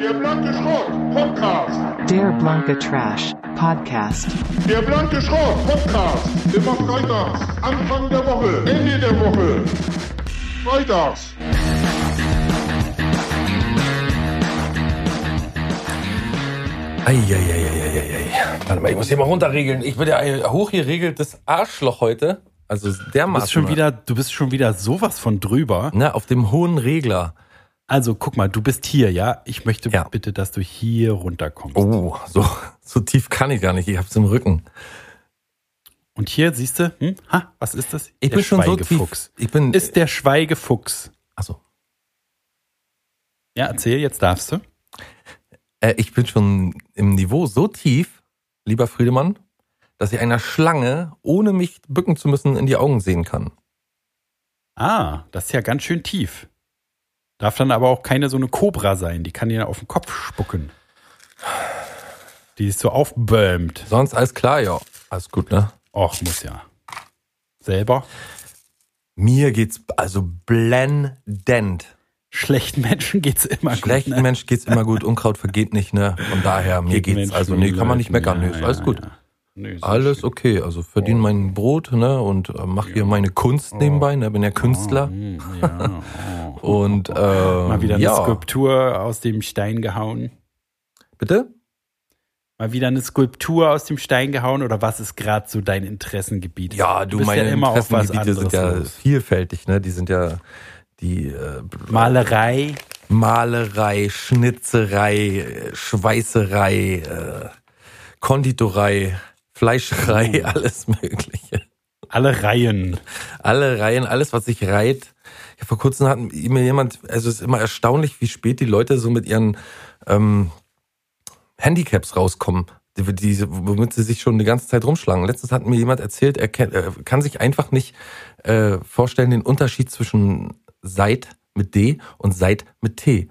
Der blanke Schrott Podcast. Der blanke Trash Podcast. Der blanke Schrott Podcast. Immer freitags. Anfang der Woche. Ende der Woche. Freitags. Eieieiei. Warte mal, ich muss hier mal runterregeln. Ich bin ja ein hochgeregeltes Arschloch heute. Also dermaßen. Du bist schon wieder, du bist schon wieder sowas von drüber. Ne, auf dem hohen Regler. Also guck mal, du bist hier, ja? Ich möchte Ja. bitte, dass du hier runterkommst. Oh, so, so tief kann ich gar nicht. Ich hab's im Rücken. Und hier siehst du, hm? ha, was ist das? Ich der bin schon so tief. Ich bin. Ist der Schweigefuchs. Achso. Ja, erzähl, jetzt darfst du. Äh, ich bin schon im Niveau so tief, lieber Friedemann, dass ich einer Schlange, ohne mich bücken zu müssen, in die Augen sehen kann. Ah, das ist ja ganz schön tief. Darf dann aber auch keine so eine Kobra sein, die kann dir auf den Kopf spucken. Die ist so aufbäumt. Sonst alles klar, ja. Alles gut, ne? Och, muss ja. Selber? Mir geht's also blendend. Schlechten Menschen geht's immer Schlechten gut. ne? Mensch geht's immer gut, Unkraut vergeht nicht, ne? Von daher, mir Geht geht's, Menschen also nee, kann man nicht meckern, nee, ja, ist alles ja, gut. ja. Nö, ist Alles schön. okay, also verdiene mein Brot, ne, und äh, mach hier meine Kunst nebenbei, ne, bin ja Künstler. Hm, ja, oh. Und, äh, Mal wieder eine ja. Skulptur aus dem Stein gehauen. Bitte? Mal wieder eine Skulptur aus dem Stein gehauen oder was ist gerade so dein Interessengebiet? Ja, du, bist meine ja immer auf was Interessengebiete sind ja los. vielfältig, ne, die sind ja die äh, Malerei. Malerei, Schnitzerei, äh, Schweißerei, äh, Konditorei, Fleischerei, Oh. alles mögliche. Alle Reihen. alle Reihen, alles, was sich reiht. Ja, vor kurzem hat mir jemand, also es ist immer erstaunlich, wie spät die Leute so mit ihren ähm, Handicaps rauskommen, die, die, womit sie sich schon die ganze Zeit rumschlagen. Letztens hat mir jemand erzählt, er, kennt, er kann sich einfach nicht äh, vorstellen, den Unterschied zwischen Seit mit D und Seit mit T.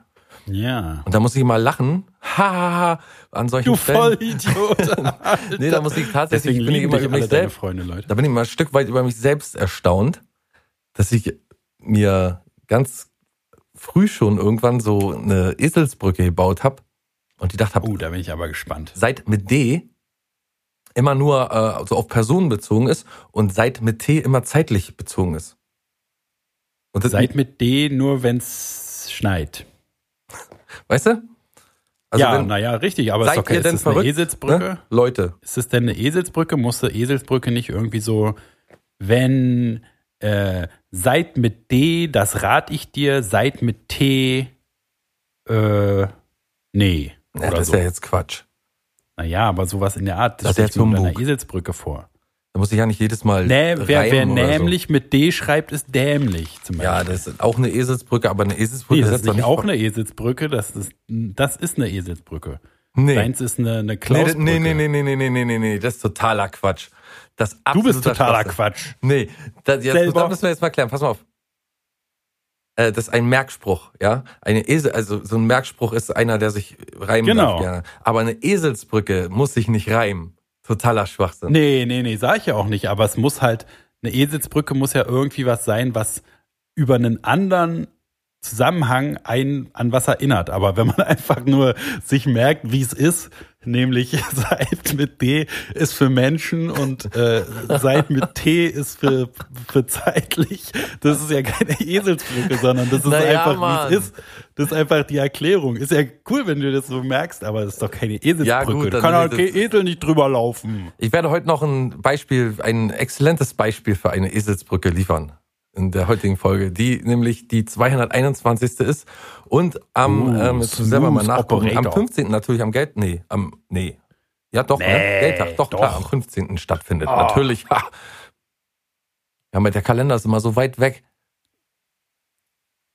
Ja. Und da muss ich mal lachen. Ha, ha, ha, an solchen Du Stellen. Vollidiot. Nee, da muss ich tatsächlich, Deswegen bin ich immer über mich selbst. Freunde, Leute. Da bin ich mal ein Stück weit über mich selbst erstaunt, dass ich mir ganz früh schon irgendwann so eine Eselsbrücke gebaut habe und die dachte habe, Oh, da bin ich aber gespannt. seit mit D immer nur äh, so auf Personen bezogen ist und seit mit T immer zeitlich bezogen ist. Und Seid mit D nur, wenn's schneit. Weißt du? Also ja, naja, richtig, aber ist seid doch okay. ihr Ist denn das eine verrückt? Eselsbrücke? Ne? Leute, Ist es denn eine Eselsbrücke? Muss eine Eselsbrücke nicht irgendwie so, wenn äh, seid mit D, das rat ich dir, seid mit T, äh, nee. ja, das so. ist ja jetzt Quatsch. naja, aber sowas in der Art, Das ist stell jetzt ich mir unter einer. Eselsbrücke vor. Da muss ich ja nicht jedes Mal Nee, wer, wer oder so. nämlich mit D schreibt, ist dämlich zum Beispiel. Ja, das ist auch eine Eselsbrücke, aber eine Eselsbrücke nee, das ist nicht auch eine Eselsbrücke, das ist, das ist eine Eselsbrücke. Nee. Deins ist eine, eine Nee, Klausbrücke. nee, nee, nee, nee, nee, nee, nee, nee, nee, das ist totaler Quatsch. Das Du bist totaler Schwachsinn. Quatsch. Nee, das, jetzt, das müssen wir jetzt mal klären. Pass mal auf. Äh, das ist ein Merkspruch, ja. Eine Esel, also so ein Merkspruch ist einer, der sich reimen Genau. darf gerne. Aber eine Eselsbrücke muss sich nicht reimen. Totaler Schwachsinn. Nee, nee, nee, sag ich ja auch nicht, aber es muss halt, eine Eselsbrücke muss ja irgendwie was sein, was über einen anderen Zusammenhang einen an was erinnert. Aber wenn man einfach nur sich merkt, wie es ist, nämlich Seit mit D ist für Menschen und äh, Seit mit T ist für, für zeitlich, das ist ja keine Eselsbrücke, sondern das ist Naja, einfach, wie es ist. Das ist einfach die Erklärung. Ist ja cool, wenn du das so merkst, aber das ist doch keine Eselsbrücke. Ja, gut, da kann auch kein Esel nicht drüber laufen. Ich werde heute noch ein Beispiel, ein exzellentes Beispiel für eine Eselsbrücke liefern. In der heutigen Folge, die nämlich die 221. ist. Und am, Uh, ähm, selber mal nachgucken, am operator. 15. natürlich am Geld, nee, am, nee. Ja, doch, ne? Nee, Geldtag, doch, klar, doch. am 15. stattfindet. Oh. Natürlich, ha. Ja, mit der Kalender ist immer so weit weg.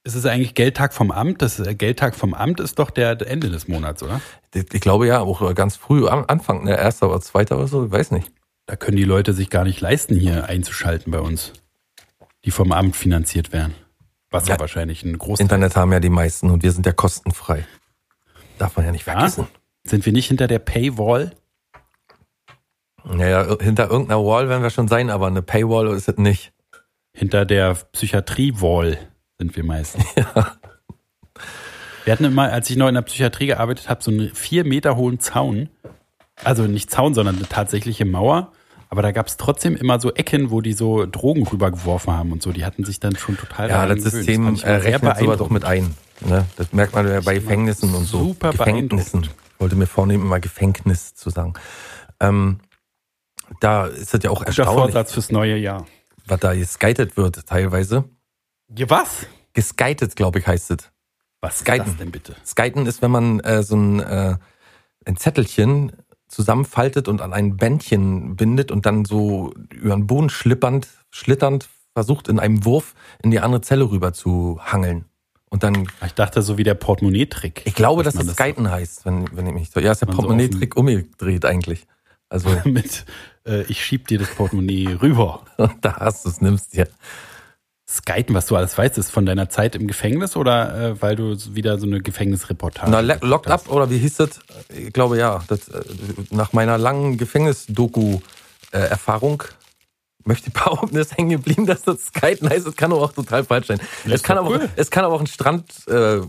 Ist es eigentlich Geldtag vom Amt? Das äh, Geldtag vom Amt ist doch der Ende des Monats, oder? Ich ich glaube ja, auch ganz früh am Anfang, ne, erster oder zweiter oder so, ich weiß nicht. Da können die Leute sich gar nicht leisten, hier einzuschalten bei uns, die vom Amt finanziert werden. Was ja, Ja. wahrscheinlich ein Großteil Internet haben ja die meisten und wir sind ja kostenfrei. Darf man ja nicht Ja? vergessen. Sind wir nicht hinter der Paywall? Naja, hinter irgendeiner Wall werden wir schon sein, aber eine Paywall ist es nicht. Hinter der Psychiatrie-Wall sind wir meistens. Wir hatten immer, als ich noch in der Psychiatrie gearbeitet habe, so einen vier Meter hohen Zaun. Also nicht Zaun, sondern eine tatsächliche Mauer. Aber da gab es trotzdem immer so Ecken, wo die so Drogen rübergeworfen haben und so. Die hatten sich dann schon total Ja, das. System ich äh, rechnet sowas doch mit ein. Ne? Das merkt man ja bei Gefängnissen und so. Super Gefängnissen. Ich wollte mir vornehmen, immer Gefängnis zu sagen. Ähm, da ist es ja auch Guter erstaunlich, Vorsatz fürs neue Jahr. was da geskitet wird teilweise. Ja, was? Geskitet, glaube ich, heißt es. Was das denn bitte? Skiten ist, wenn man äh, so ein, äh, ein Zettelchen zusammenfaltet und an ein Bändchen bindet und dann so über den Boden schlippernd, schlitternd versucht, in einem Wurf in die andere Zelle rüber zu hangeln. Und dann, Ich dachte, so wie der Portemonnaie-Trick. ich glaube, dass das Skiten heißt, wenn, wenn ich mich so. Ja, ist der Man so Portemonnaie-Trick umgedreht eigentlich. Also, Mit, äh, ich schieb dir das Portemonnaie rüber. da hast du es, nimmst dir. Skiten, was du alles weißt, ist von deiner Zeit im Gefängnis oder äh, weil du wieder so eine Gefängnisreportage Na, Locked? Up oder wie hieß das? Ich glaube ja. Das, äh, nach meiner langen Gefängnis-Doku-Erfahrung möchte ich behaupten, ist hängen geblieben, dass das Skiten heißt. Es kann aber auch total falsch sein. Es kann, doch aber, cool. es kann aber auch ein Strand, äh,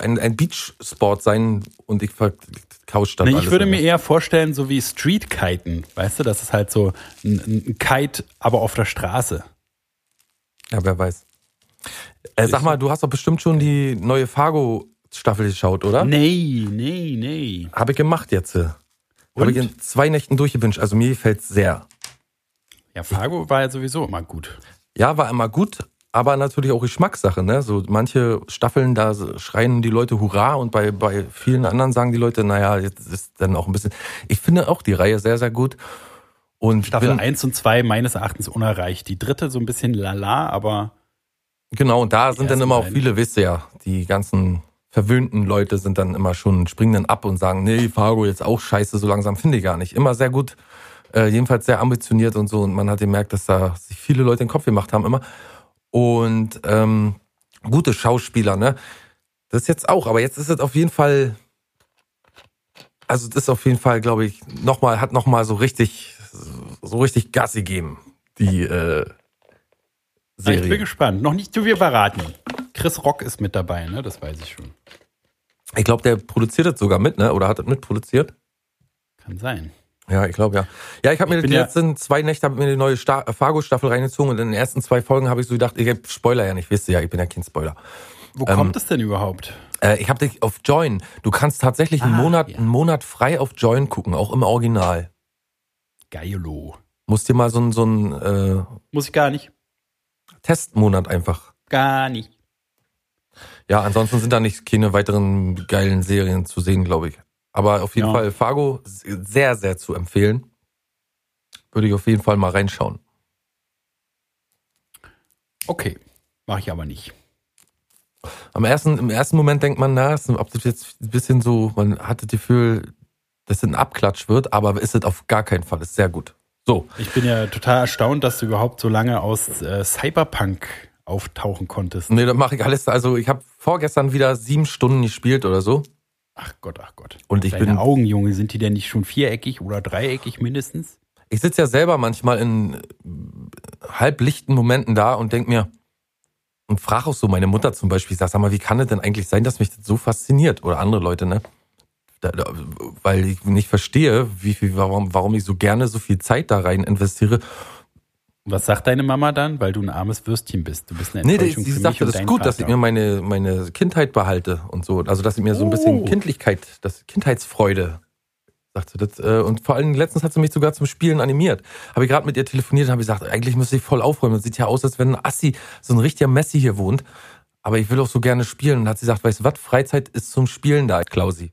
ein, ein Beachsport sein und ich verkauscht das Nee, ich würde mir eher vorstellen, so wie Street-Kiten. Weißt du, das ist halt so ein, ein Kite, aber auf der Straße. Ja, wer weiß. Äh, sag mal, du hast doch bestimmt schon die neue Fargo-Staffel geschaut, oder? Nee, nee, nee. Habe ich gemacht jetzt. Habe ich in zwei Nächten durchgewünscht. Also mir gefällt's sehr. Ja, Fargo war ja sowieso immer gut. Ja, war immer gut, aber natürlich auch Geschmackssache. Ne? So manche Staffeln, da schreien die Leute Hurra und bei, bei vielen anderen sagen die Leute, naja, jetzt ist dann auch ein bisschen. Ich finde auch die Reihe sehr, sehr gut. Und Staffel bin, 1 und 2 meines Erachtens unerreicht. Die dritte so ein bisschen lala, aber Genau, und da sind dann immer auch viele, wisst ihr ja, die ganzen verwöhnten Leute sind dann immer schon, springen dann ab und sagen, nee, Fargo jetzt auch scheiße, so langsam finde ich gar nicht. Immer sehr gut, äh, jedenfalls sehr ambitioniert und so. Und man hat gemerkt, dass da sich viele Leute den Kopf gemacht haben immer. Und ähm, gute Schauspieler, ne? Das ist jetzt auch, aber jetzt ist es auf jeden Fall, also das ist auf jeden Fall, glaube ich, nochmal, hat nochmal so richtig, so richtig Gas gegeben, die äh, ich bin Serie. gespannt. Noch nicht zu viel verraten. Chris Rock ist mit dabei, ne? Das weiß ich schon. Ich glaube, der produziert das sogar mit, ne? Oder hat das mitproduziert? Kann sein. Ja, ich glaube ja. Ja, ich habe mir die ja- letzten zwei Nächte mir die neue Sta Fargo-Staffel reingezogen und in den ersten zwei Folgen habe ich so gedacht, ich Spoiler ja nicht, wisst ihr ja, ich bin ja kein Spoiler. Wo Ähm, kommt es denn überhaupt? Äh, ich habe dich auf Join. Du kannst tatsächlich einen Ah, Monat, ja. einen Monat frei auf Join gucken, auch im Original. Geilo. Musst dir mal so einen so einen, äh, Muss ich gar nicht. Testmonat einfach. Gar nicht. Ja, ansonsten sind da nicht keine weiteren geilen Serien zu sehen, glaube ich. Aber auf jeden Ja. Fall Fargo sehr, sehr zu empfehlen. Würde ich auf jeden Fall mal reinschauen. Okay. Mache ich aber nicht. Am ersten, Im ersten Moment denkt man, na, ist- ob das jetzt ein bisschen so, man hat das Gefühl, dass es ein Abklatsch wird, aber ist es auf gar keinen Fall. Ist sehr gut. So, Ich bin ja total erstaunt, dass du überhaupt so lange aus äh, Cyberpunk auftauchen konntest. nee, dann mache ich alles. Also ich habe vorgestern wieder sieben Stunden gespielt oder so. Ach Gott, ach Gott. Und ich Deine bin, Augen, Junge, sind die denn nicht schon viereckig oder dreieckig mindestens? ich sitze ja selber manchmal in äh, halblichten Momenten da und denk mir und frage auch so meine Mutter zum Beispiel, ich sag, sag mal, wie kann es denn eigentlich sein, dass mich das so fasziniert oder andere Leute, ne? Weil ich nicht verstehe, wie viel, warum, warum ich so gerne so viel Zeit da rein investiere. Was sagt deine Mama dann? Weil du ein armes Würstchen bist. Du bist eine Nee, Enttäuschung sie für mich sagte, das ist gut, dass ich Vater. mir meine, meine Kindheit behalte und so. Also, dass ich mir so ein bisschen Oh. Kindlichkeit, das Kindheitsfreude, sagte das. äh, Und vor allem letztens hat sie mich sogar zum Spielen animiert. Habe ich gerade mit ihr telefoniert und habe gesagt, eigentlich müsste ich voll aufräumen. Das sieht ja aus, als wenn ein Assi, so ein richtiger Messi hier wohnt. Aber ich will auch so gerne spielen. Und hat sie gesagt, weißt du was, Freizeit ist zum Spielen da, Klausi.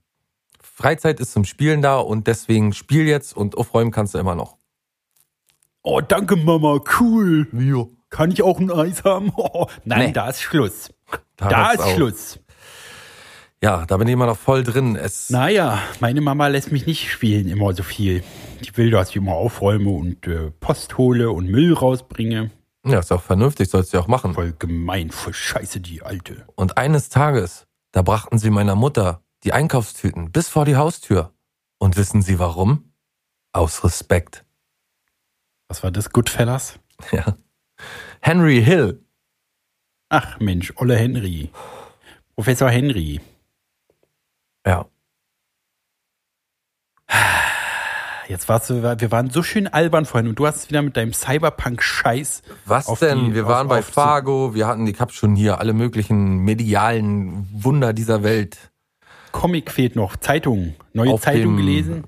Freizeit ist zum Spielen da und deswegen spiel jetzt und aufräumen kannst du immer noch. Oh, danke Mama, cool. Ja. Kann ich auch ein Eis haben? Oh, nein, Nee. da ist Schluss. Da, Da ist auf. Schluss. Ja, da bin ich immer noch voll drin. Es, Naja, meine Mama lässt mich nicht spielen immer so viel. Die will, dass ich immer aufräume und äh, Post hole und Müll rausbringe. ja, ist auch vernünftig, sollst du ja auch machen. Voll gemein, voll scheiße, die Alte. Und eines Tages, da brachten sie meiner Mutter die Einkaufstüten bis vor die Haustür. Und wissen Sie warum? Aus Respekt. Was war das, Goodfellas? Ja. Henry Hill. Ach Mensch, Olle Henry. Professor Henry. Ja. Jetzt warst du, wir waren so schön albern vorhin und du hast es wieder mit deinem Cyberpunk-Scheiß. Was denn? die- wir auf- waren bei auf- Fargo, wir hatten, ich hab schon hier alle möglichen medialen Wunder dieser Welt. Comic fehlt noch, Zeitung, neue Auf Zeitung gelesen.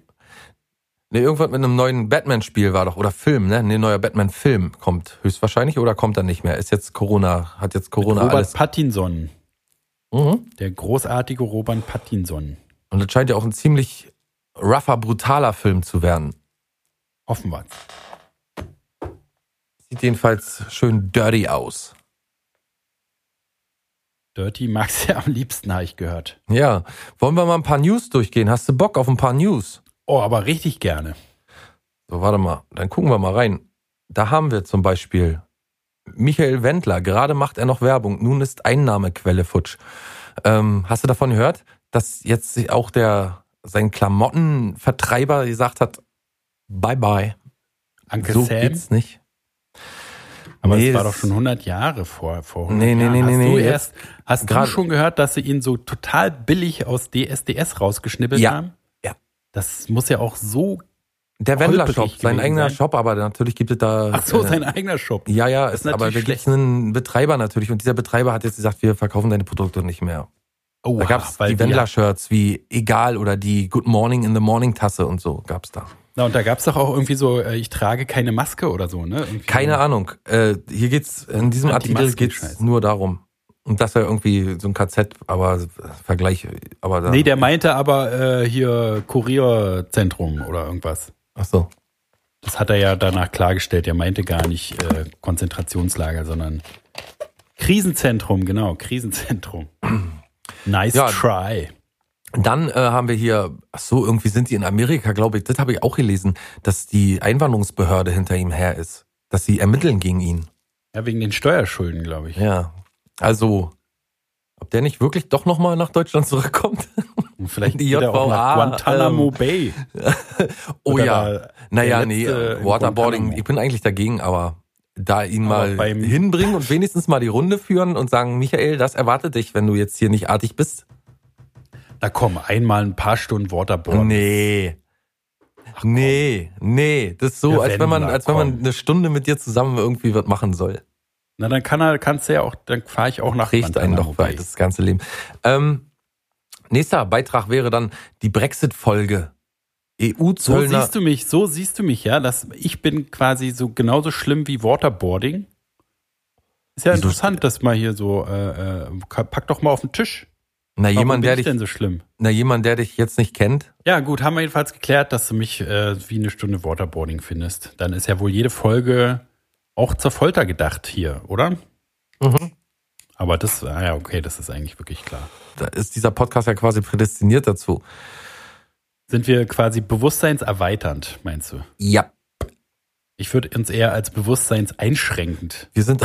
Ne, irgendwas mit einem neuen Batman-Spiel war doch, oder Film, ne? Ne, neuer Batman-Film kommt höchstwahrscheinlich oder kommt er nicht mehr? Ist jetzt Corona, hat jetzt Corona Robert alles. Pattinson, Mhm. der großartige Robert Pattinson. Und das scheint ja auch ein ziemlich rougher, brutaler Film zu werden. Hoffen wir. Sieht jedenfalls schön dirty aus. Dirty magst du ja am liebsten, habe ich gehört. Ja, wollen wir mal ein paar News durchgehen? Hast du Bock auf ein paar News? Oh, aber richtig gerne. So, warte mal, dann gucken wir mal rein. Da haben wir zum Beispiel Michael Wendler. Gerade macht er noch Werbung. Nun ist Einnahmequelle futsch. Ähm, hast du davon gehört, dass jetzt sich auch der sein Klamottenvertreiber gesagt hat, bye bye. Uncle so Sam. geht's nicht. Aber Nee, es war doch schon 100 Jahre vor. vor 100 Nee, nee, Jahren. nee, hast nee, du nee, erst, hast du schon gehört, dass sie ihn so total billig aus DSDS rausgeschnippelt Ja, haben? ja. Das muss ja auch so. Der Wendler Holprig Shop, sein eigener sein. Shop, aber natürlich gibt es da. Ach so, äh, sein eigener Shop. Ja, ja, ist, ist aber da gibt es einen Betreiber natürlich und dieser Betreiber hat jetzt gesagt, wir verkaufen deine Produkte nicht mehr. Oh, Da gab's die Wendler-Shirts wie Egal oder die Good Morning in the Morning Tasse und so gab's da. Na, und da gab es doch auch irgendwie so, äh, ich trage keine Maske oder so, ne? Irgendwie Keine Ahnung. Äh, hier geht's, in diesem Artikel geht's nur darum. Und das wäre irgendwie so ein KZ, aber äh, Vergleich, aber da. Nee, der meinte aber äh, hier Kurierzentrum oder irgendwas. Ach so. Das hat er ja danach klargestellt. Er meinte gar nicht äh, Konzentrationslager, sondern Krisenzentrum, genau, Krisenzentrum. Nice Ja. try. Dann äh, haben wir hier, ach so, irgendwie sind die in Amerika, glaube ich, das habe ich auch gelesen, dass die Einwanderungsbehörde hinter ihm her ist. Dass sie ermitteln gegen ihn. Ja, wegen den Steuerschulden, glaube ich. Ja. Also, ob der nicht wirklich doch nochmal nach Deutschland zurückkommt? Und vielleicht Die er auch nach JVA, Guantanamo ähm, Bay. Oh Oder ja. Naja, nee, Waterboarding, ich bin eigentlich dagegen, aber da ihn Aber mal beim- hinbringen und wenigstens mal die Runde führen und sagen, Michael, das erwartet dich, wenn du jetzt hier nicht artig bist. Na komm, einmal ein paar Stunden Waterboard. Nee. Nee, nee, das ist so, Ja, als wenn man, Wendler, als wenn man komm. eine Stunde mit dir zusammen irgendwie was machen soll. Na, dann kann er, kannst du ja auch, dann fahre ich auch nach Riecht einen doch weit, das ganze Leben. Ähm, nächster Beitrag wäre dann die Brexit-Folge. So EU-Zöllner. siehst du mich, so siehst du mich, ja, dass ich bin quasi so genauso schlimm wie Waterboarding. Ist ja Wieso- interessant, dass mal hier so, äh, äh, pack doch mal auf den Tisch. Na, Warum jemand, der ich dich, denn so schlimm? na, jemand, der dich jetzt nicht kennt. Ja, gut, haben wir jedenfalls geklärt, dass du mich äh, wie eine Stunde Waterboarding findest. Dann ist ja wohl jede Folge auch zur Folter gedacht hier, oder? Mhm. Aber das, ah ja, okay, das ist eigentlich wirklich klar. Da ist dieser Podcast ja quasi prädestiniert dazu. Sind wir quasi bewusstseinserweiternd, meinst du? Ja. Ich würde uns eher als bewusstseinseinschränkend Wir sind,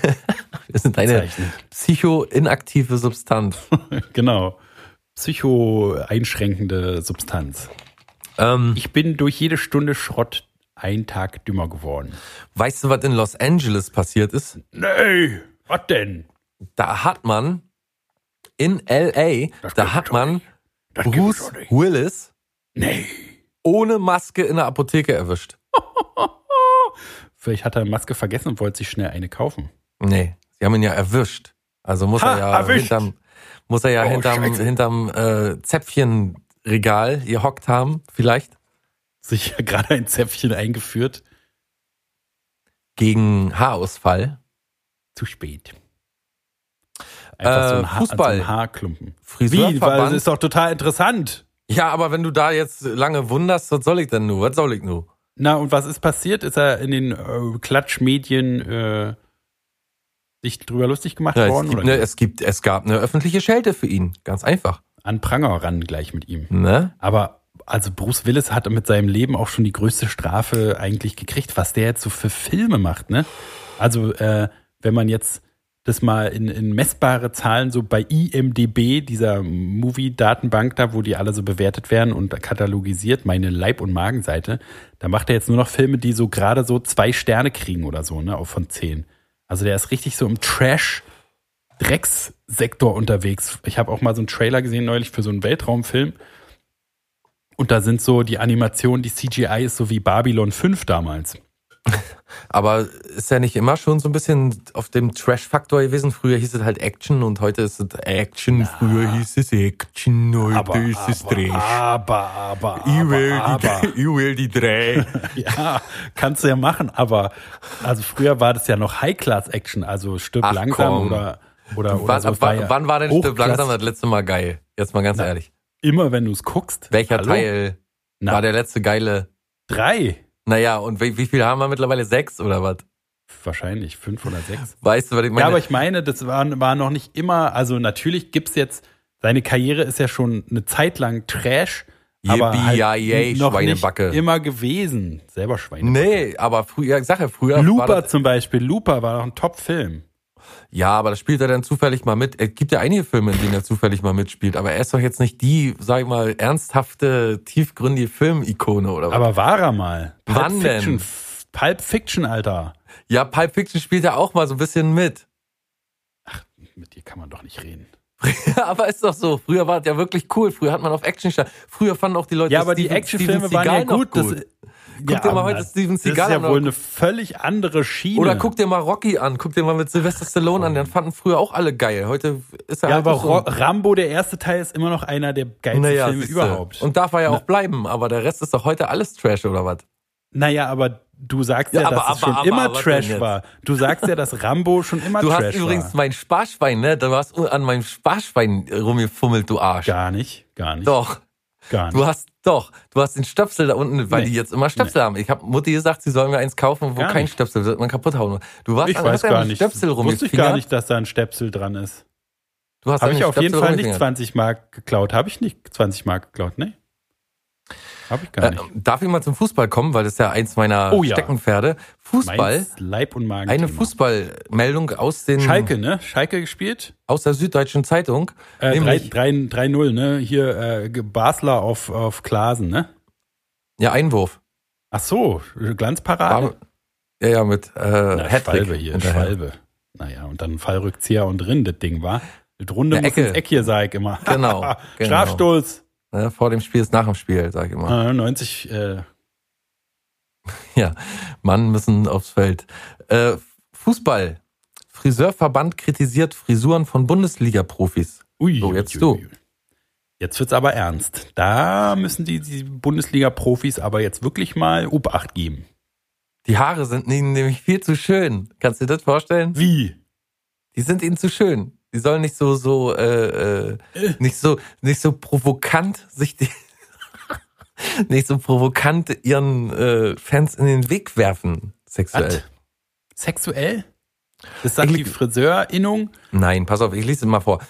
eine bezeichnen. psycho-inaktive Substanz. genau. Psycho-einschränkende Substanz. Ähm, Ich bin durch jede Stunde Schrott ein Tag dümmer geworden. weißt du, was in Los Angeles passiert ist? Nee, was denn? Da hat man in LA, Das da hat man Bruce. Willis Nee. ohne Maske in der Apotheke erwischt. Vielleicht hat er eine Maske vergessen und wollte sich schnell eine kaufen. Nee, sie haben ihn ja erwischt. Also muss Ha, er ja erwischt. hinterm, muss er ja Oh, hinterm, Scheiße. hinterm äh, Zäpfchenregal gehockt haben, vielleicht Sich gerade ein Zäpfchen eingeführt. gegen Haarausfall. Zu spät. Einfach so Äh, ein, Haar, Fußball. So ein Haarklumpen. Wie? Weil das ist doch total interessant. Ja, aber wenn du da jetzt lange wunderst, was soll ich denn nur? Was soll ich nur? Na, und was ist passiert? Ist er in den äh, Klatschmedien äh, sich drüber lustig gemacht Ja, es, worden? gibt oder eine, es, gibt, es gab eine öffentliche Schelte für ihn. Ganz einfach. an Pranger ran gleich mit ihm. Ne? Aber also Bruce Willis hat mit seinem Leben auch schon die größte Strafe eigentlich gekriegt, was der jetzt so für Filme macht, ne? Also äh, wenn man jetzt das mal in, in messbare Zahlen so bei IMDB, dieser Movie-Datenbank da, wo die alle so bewertet werden und katalogisiert, meine Leib- und Magenseite, da macht er jetzt nur noch Filme, die so gerade so zwei Sterne kriegen oder so, ne, auch von zehn. Also der ist richtig so im Trash Dreckssektor unterwegs. Ich habe auch mal so einen Trailer gesehen neulich für so einen Weltraumfilm. Und da sind so die Animationen, die CGI ist so wie Babylon 5 damals. Aber ist ja nicht immer schon so ein bisschen auf dem Trash-Faktor gewesen. Früher hieß es halt Action und heute ist es Action. Früher hieß es Action, heute Aber, ist es aber, Trash. aber, aber, Ich will, aber, aber. die, ich will die drei. Ja, kannst du ja machen, aber also früher war das ja noch High-Class-Action, also stirb Ach, langsam komm. oder oder, oder wann, so. war ja wann war denn Stück Hochklass- langsam das letzte Mal geil? Jetzt mal ganz Na, ehrlich. Immer wenn du es guckst. Welcher Hallo? Teil Na, war der letzte geile? drei. Naja, und wie, wie viel haben wir mittlerweile? Sechs oder was? Wahrscheinlich fünf oder sechs. Weißt du, was ich meine? ja, aber ich meine, das war, war noch nicht immer, also natürlich gibt's jetzt, seine Karriere ist ja schon eine Zeit lang Trash, aber Yippie, halt ja, yay, noch Schweinebacke. nicht immer gewesen. Selber Schweinebacke. nee, aber früher, ich sag ja, früher war Looper zum Beispiel, Looper war doch ein Top-Film. Ja, aber das spielt er dann zufällig mal mit. Es gibt ja einige Filme, in denen er zufällig mal mitspielt, aber er ist doch jetzt nicht die, sag ich mal, ernsthafte, tiefgründige Filmikone oder was? Aber war er mal? Pulp Wann denn? Fiction, Pulp Fiction, Alter. ja, Pulp Fiction spielt ja auch mal so ein bisschen mit. Mit dir kann man doch nicht reden. aber ist doch so. Früher war es ja wirklich cool. Früher hat man auf Action statt. Früher fanden auch die Leute Ja, aber die Steven- Actionfilme Steven waren ja noch gut. Das, Guck dir mal heute das- Steven Das ist Seagal ja an. wohl eine völlig andere Schiene. Oder guck dir mal Rocky an. Guck dir mal mit Sylvester Stallone an. Den fanden früher auch alle geil. Heute ist er Ja, halt aber so Rambo, der erste Teil, ist immer noch einer der geilsten naja, Filme überhaupt. Und darf er ja Na- auch bleiben. Aber der Rest ist doch heute alles Trash oder was? naja, aber du sagst ja, Ja, aber- dass es aber- schon aber- immer Trash war. Du sagst ja, dass Rambo schon immer Du Trash hast übrigens war. mein Sparschwein, ne? Du hast an meinem Sparschwein rumgefummelt, du Arsch. Gar nicht, gar nicht. Doch. Gar nicht. Du hast doch, du hast den Stöpsel da unten, weil Nee. die jetzt immer Stöpsel haben. Ich habe Mutti gesagt, sie sollen mir eins kaufen, wo Gar kein nicht. Stöpsel, wird man kaputt hauen. Du warst ich an- weiß gar einem nicht. Stöpsel Wusste ich gar nicht, dass da ein Stöpsel dran ist. Du hast Habe ich auf jeden Stöpsel Fall nicht rumgefingert. 20 Mark geklaut. Habe ich nicht 20 Mark geklaut, ne? Habe ich gar Äh, nicht. darf ich mal zum Fußball kommen, weil das ist ja eins meiner Oh ja. Steckenpferde. Fußball, Meins Leib und Magen. eine Fußballmeldung aus den Schalke, ne? Schalke gespielt? aus der Süddeutschen Zeitung, Äh, nämlich 3-0, ne? Hier äh, Basler auf, auf Klasen, ne? ja Einwurf. Ach so, Glanzparade. War, ja ja mit äh, Na, Schwalbe hier, hinterher. Schwalbe. Naja, und dann Fallrückzieher und drin, das Ding war. Mit Runde muss Ecke. ins Eck hier, sag ich immer. Genau, genau. Strafstoß. Ne, vor dem Spiel ist nach dem Spiel, sag ich immer. Äh, 90, äh, Ja, Mann müssen aufs Feld. Äh, Fußball. Friseurverband kritisiert Frisuren von Bundesliga-Profis. ui, So, jetzt ui, du. ui. Jetzt wird's aber ernst. Da müssen die, die Bundesliga-Profis aber jetzt wirklich mal Obacht geben. Die Haare sind ihnen nämlich viel zu schön. Kannst du dir das vorstellen? Wie? Die sind ihnen zu schön. Die sollen nicht so, so, äh, äh, nicht so, nicht so provokant sich die, nicht so provokant ihren äh, Fans in den Weg werfen, sexuell. Was? Sexuell? Das sagt die Friseurinnung. Nein, pass auf, ich lese es mal vor.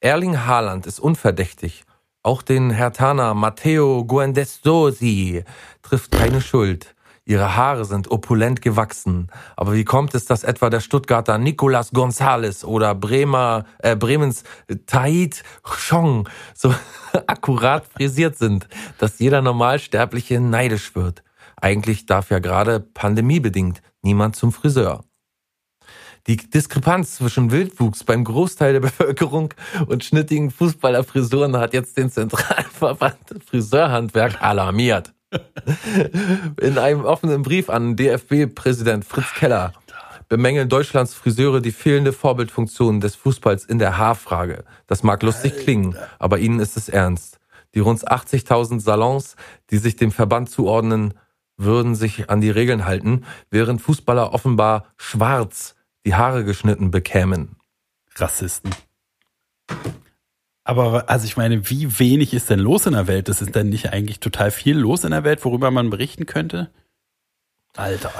Erling Haaland ist unverdächtig. Auch den Hertaner Matteo Guendestosi trifft keine Schuld. Ihre Haare sind opulent gewachsen. Aber wie kommt es, dass etwa der Stuttgarter Nicolas Gonzalez oder Bremer, äh, Bremens Tait Chong so akkurat frisiert sind, dass jeder Normalsterbliche neidisch wird? Eigentlich darf ja gerade pandemiebedingt niemand zum Friseur. Die Diskrepanz zwischen Wildwuchs beim Großteil der Bevölkerung und schnittigen Fußballerfrisuren hat jetzt den Zentralverband Friseurhandwerk alarmiert. In einem offenen Brief an DFB-Präsident Fritz Keller bemängeln Deutschlands Friseure die fehlende Vorbildfunktion des Fußballs in der Haarfrage. Das mag lustig klingen, aber ihnen ist es ernst. Die rund 80.000 Salons, die sich dem Verband zuordnen, würden sich an die Regeln halten, während Fußballer offenbar schwarz die Haare geschnitten bekämen. Rassisten. Aber also ich meine, wie wenig ist denn los in der Welt? Das ist denn nicht eigentlich total viel los in der Welt, worüber man berichten könnte? Alter.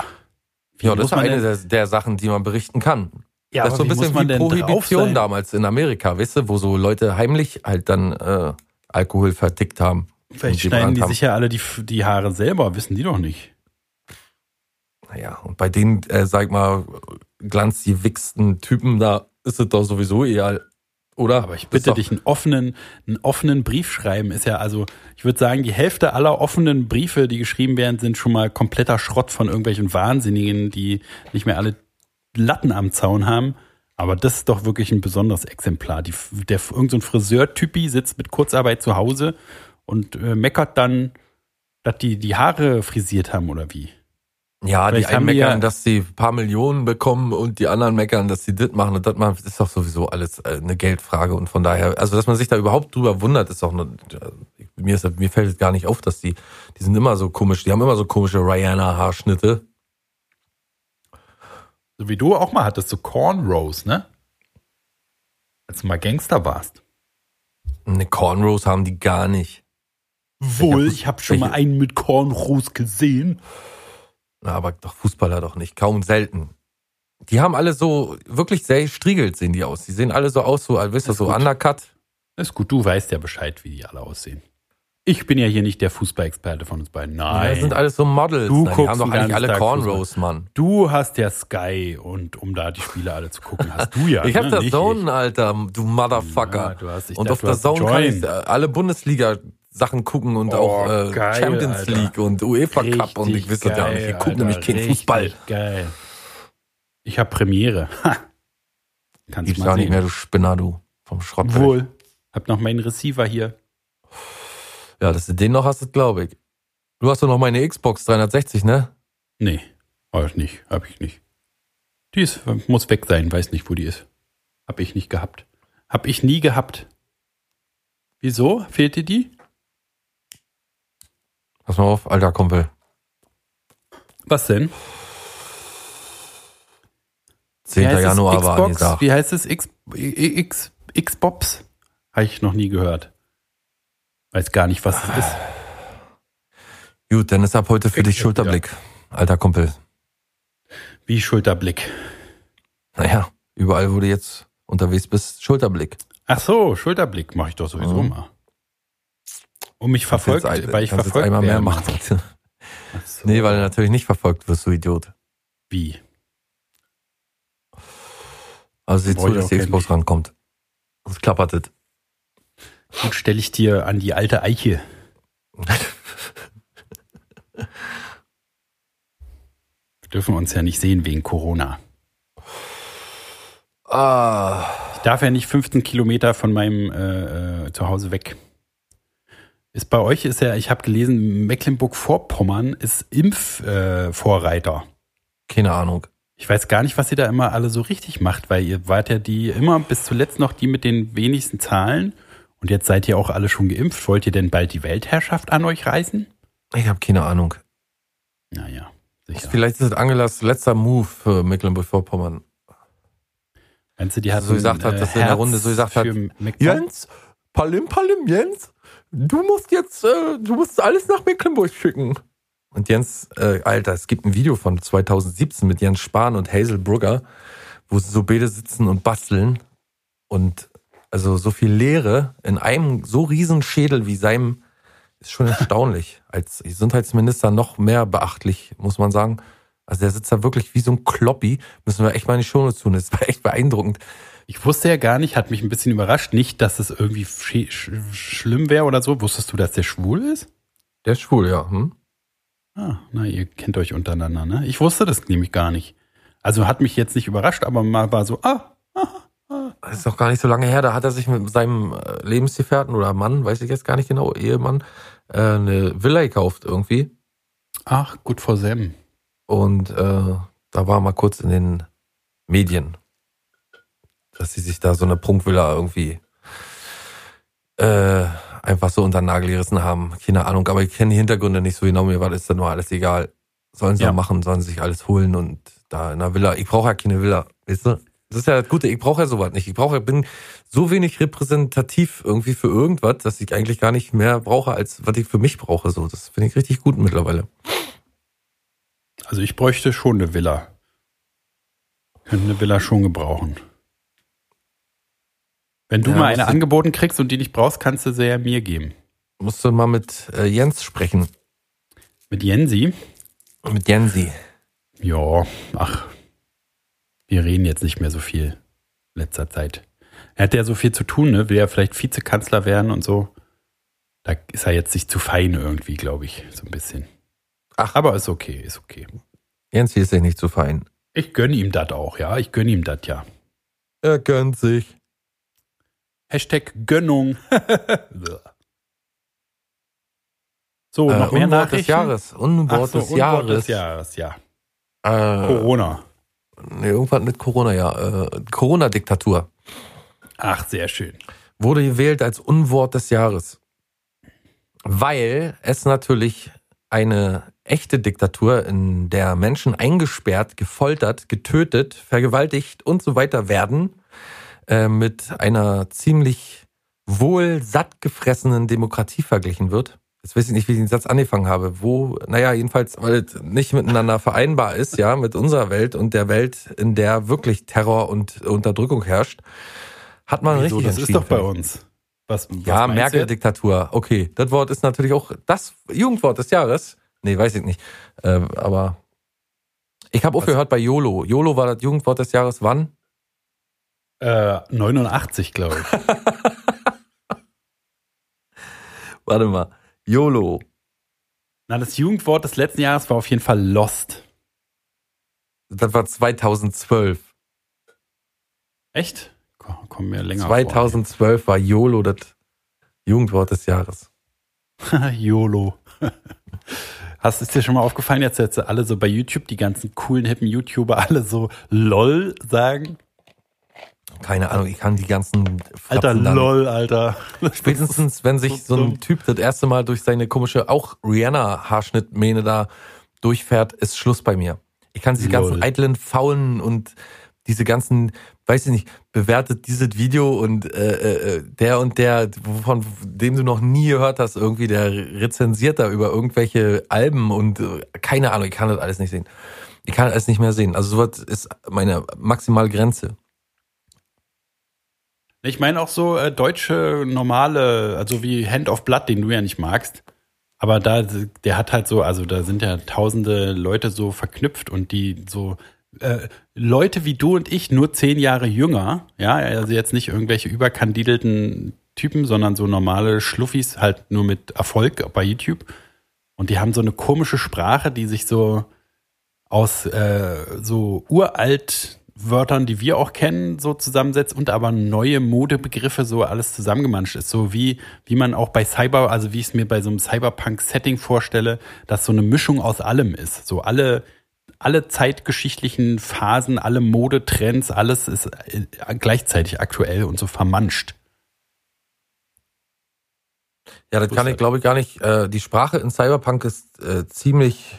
Wie Ja, das ist eine der, der Sachen, die man berichten kann. Ja, das ist so ein bisschen wie Prohibition damals in Amerika, weißt du, wo so Leute heimlich halt dann äh, Alkohol vertickt haben. Vielleicht schneiden die gebrannt sich ja alle die, die Haare selber, wissen die doch nicht. Naja, und bei den, äh, sag ich mal, glanzgewichsten Typen, da ist es doch sowieso egal, oder? Aber ich bitte dich, einen offenen, einen offenen Brief schreiben ist ja also, ich würde sagen, die Hälfte aller offenen Briefe, die geschrieben werden, sind schon mal kompletter Schrott von irgendwelchen Wahnsinnigen, die nicht mehr alle Latten am Zaun haben. Aber das ist doch wirklich ein besonderes Exemplar. Die, der, irgend so Friseur-Typi sitzt mit Kurzarbeit zu Hause und äh, meckert dann, dass die die Haare frisiert haben oder wie. Ja, die Vielleicht einen haben wir meckern, ja- dass sie ein paar Millionen bekommen und die anderen meckern, dass sie das machen und das machen. Ist doch sowieso alles äh, eine Geldfrage und von daher, also dass man sich da überhaupt drüber wundert, ist auch eine, mir, ist, mir fällt es gar nicht auf, dass die, die sind immer so komisch, die haben immer so komische Rihanna-Haarschnitte. So wie du auch mal hattest, so Cornrows, ne? Als du mal Gangster warst. Eine Cornrows haben die gar nicht. Wohl, ich habe schon mal welche- einen mit Cornrows gesehen. Na, aber doch Fußballer doch nicht, kaum selten. Die haben alle so, wirklich sehr striegelt sehen die aus. Die sehen alle so aus, so, weißt du, Ist so gut. undercut. Ist gut, du weißt ja Bescheid, wie die alle aussehen. Ich bin ja hier nicht der Fußballexperte von uns beiden. Ja, Nein. das sind alles so Models. Du die guckst haben doch eigentlich alle Tag Cornrows, Mann. du hast ja Sky und um da die Spiele alle zu gucken, hast du ja. Ich hab ne? das Nicht Zone, Alter, du Motherfucker. Ja, du hast- ich und auf der Zone kann ich alle Bundesliga-Sachen gucken und Oh, auch äh, geil, Champions Alter. League und UEFA ich. Cup und ich wüsste ja nicht. Ich gucke nämlich keinen richtig Fußball. Geil. Ich hab Premiere. Ha. Kannst Gibt's mal gar nicht mehr, du Spinner, du. Vom Schrott. Wohl. Hab noch meinen Receiver hier. Ja, dass du den noch hast, glaube ich. Du hast doch noch meine Xbox 360, ne? Nee, hab ich nicht. Hab ich nicht. Die ist, muss weg sein, weiß nicht, wo die ist. Hab ich nicht gehabt. Hab ich nie gehabt. Wieso? Fehlt dir die? Pass mal auf, alter Kumpel. Was denn? 10. Wie heißt es? Januar war Xbox? angesagt. Wie heißt es? X, X, Xbox? Habe ich noch nie gehört. Weiß gar nicht, was es ist. Gut, dann ist ab heute für Ich- dich Schulterblick, alter Kumpel. Wie Schulterblick. Naja, überall, wo du jetzt unterwegs bist, Schulterblick. Ach so, Schulterblick mache ich doch sowieso Mhm. mal. Und mich verfolgt, jetzt weil ich kannst jetzt verfolgt einmal mehr. Ach so. Nee, weil du natürlich nicht verfolgt wirst, du Idiot. Wie? Also sieh zu, dass die Xbox rankommt. Sonst klappert es. Gut, stelle ich dir an die alte Eiche. Wir dürfen uns ja nicht sehen wegen Corona. Ah, Ich darf ja nicht 15 Kilometer von meinem äh, äh, Zuhause weg. Ist bei euch ist ja, ich habe gelesen, Mecklenburg-Vorpommern ist Impfvorreiter. Äh, keine Ahnung. ich weiß gar nicht, was ihr da immer alle so richtig macht, weil ihr wart ja die immer bis zuletzt noch die mit den wenigsten Zahlen und jetzt seid ihr auch alle schon geimpft. Wollt ihr denn bald die Weltherrschaft an euch reißen? Ich habe keine Ahnung. Naja, sicher. Vielleicht ist es Angelas letzter Move für Mecklenburg-Vorpommern. Meinst du, die hat So gesagt hat, dass sie in der Runde so gesagt hat, Jens, Palim, Palim, Jens, du musst jetzt, äh, du musst alles nach Mecklenburg schicken. Und Jens, äh, Alter, es gibt ein Video von 2017 mit Jens Spahn und Hazel Brugger, wo sie so beide sitzen und basteln und also so viel Leere in einem so riesen Schädel wie seinem ist schon erstaunlich. Als Gesundheitsminister noch mehr beachtlich, muss man sagen. Also der sitzt da wirklich wie so ein Kloppi. Müssen wir echt mal in die Show tun. Das war echt beeindruckend. Ich wusste ja gar nicht, hat mich ein bisschen überrascht, nicht, dass es irgendwie sch sch schlimm wäre oder so. Wusstest du, dass der schwul ist? Der ist schwul, ja. Hm? Ah, na, ihr kennt euch untereinander, ne? Ich wusste das nämlich gar nicht. Also hat mich jetzt nicht überrascht, aber mal war so, ah, Das ist doch gar nicht so lange her, da hat er sich mit seinem äh, Lebensgefährten oder Mann, weiß ich jetzt gar nicht genau, Ehemann, äh, eine Villa gekauft irgendwie. ach, gut vor Sam. Und äh, da war mal kurz in den Medien, dass sie sich da so eine Prunkvilla irgendwie äh, einfach so unter den Nagel gerissen haben. Keine Ahnung, aber ich kenne die Hintergründe nicht so genau, mir war das dann nur alles egal. Sollen sie Ja. machen, sollen sie sich alles holen und da in einer Villa. Ich brauche ja keine Villa, weißt du? Das ist ja das Gute, ich brauche ja sowas nicht. Ich brauche, bin so wenig repräsentativ irgendwie für irgendwas, dass ich eigentlich gar nicht mehr brauche, als was ich für mich brauche. So, das finde ich richtig gut mittlerweile. Also ich bräuchte schon eine Villa. Könnte eine Villa schon gebrauchen. Wenn du Ja, mal eine du- angeboten kriegst und die nicht brauchst, kannst du sie ja mir geben. Musst du mal mit äh, Jens sprechen. Mit Jensi? Mit Jensi. Ja, ach. Wir reden jetzt nicht mehr so viel in letzter Zeit. Er hat ja so viel zu tun, ne? Will ja vielleicht Vizekanzler werden und so. Da ist er jetzt nicht zu fein irgendwie, glaube ich, so ein bisschen. Ach. aber ist okay, ist okay. Jensi ist sich nicht zu fein. Ich gönne ihm das auch, ja. Ich gönne ihm das ja. Er gönnt sich. Hashtag Gönnung. so, Äh, noch mehr Unwort des? Jahres. Unwort, so, des, Unwort Jahres. des Jahres, ja. Äh, Corona. nee, irgendwas mit Corona, ja. Äh, Corona-Diktatur. Ach, sehr schön. Wurde gewählt als Unwort des Jahres. Weil es natürlich eine echte Diktatur, in der Menschen eingesperrt, gefoltert, getötet, vergewaltigt und so weiter werden, äh, mit einer ziemlich wohl satt gefressenen Demokratie verglichen wird. Jetzt weiß ich nicht, wie ich den Satz angefangen habe. Wo, naja, jedenfalls, weil es nicht miteinander vereinbar ist, ja, mit unserer Welt und der Welt, in der wirklich Terror und Unterdrückung herrscht, hat man Wieso, richtig das ist doch bei uns. Was, was Ja? Merkel-Diktatur. Okay, das Wort ist natürlich auch das Jugendwort des Jahres. Nee, weiß ich nicht. Äh, aber ich habe aufgehört bei YOLO. YOLO war das Jugendwort des Jahres wann? Äh, 89, glaube ich. Warte mal. YOLO. Na, das Jugendwort des letzten Jahres war auf jeden Fall Lost. Das war 2012. Echt? Komm, komm mir länger 2012 war YOLO das Jugendwort des Jahres. vor. YOLO. Hast es dir schon mal aufgefallen, jetzt jetzt alle so bei YouTube, die ganzen coolen, hippen YouTuber, alle so LOL sagen? Keine Ahnung, ich kann die ganzen Alter, dann- LOL, Alter. Spätestens, wenn sich so ein. Typ das erste Mal durch seine komische, auch Rihanna-Haarschnittmähne da durchfährt, ist Schluss bei mir. Ich kann diese ganzen Lol. eitlen Faulen und diese ganzen, weiß ich nicht, bewertet dieses Video und äh, äh, der und der, von dem du noch nie gehört hast, irgendwie, der rezensiert da über irgendwelche Alben und äh, keine Ahnung, ich kann das alles nicht sehen. Ich kann alles nicht mehr sehen. Also sowas ist meine maximale Grenze. Ich meine auch so äh, deutsche normale, also wie Hand of Blood, den du ja nicht magst. Aber da, der hat halt so, also da sind ja tausende Leute so verknüpft und die so äh, Leute wie du und ich, nur zehn Jahre jünger, ja, also jetzt nicht irgendwelche überkandidelten Typen, sondern so normale Schluffis, halt nur mit Erfolg bei YouTube. Und die haben so eine komische Sprache, die sich so aus äh, so uralt Wörtern, die wir auch kennen, so zusammensetzt und aber neue Modebegriffe so alles zusammengemanscht ist. So wie, wie man auch bei Cyber, also wie ich es mir bei so einem Cyberpunk-Setting vorstelle, dass so eine Mischung aus allem ist. So alle, alle zeitgeschichtlichen Phasen, alle Modetrends, alles ist äh, gleichzeitig aktuell und so vermanscht. Ja, das kann ich glaube ich gar nicht. Äh, die Sprache in Cyberpunk ist äh, ziemlich.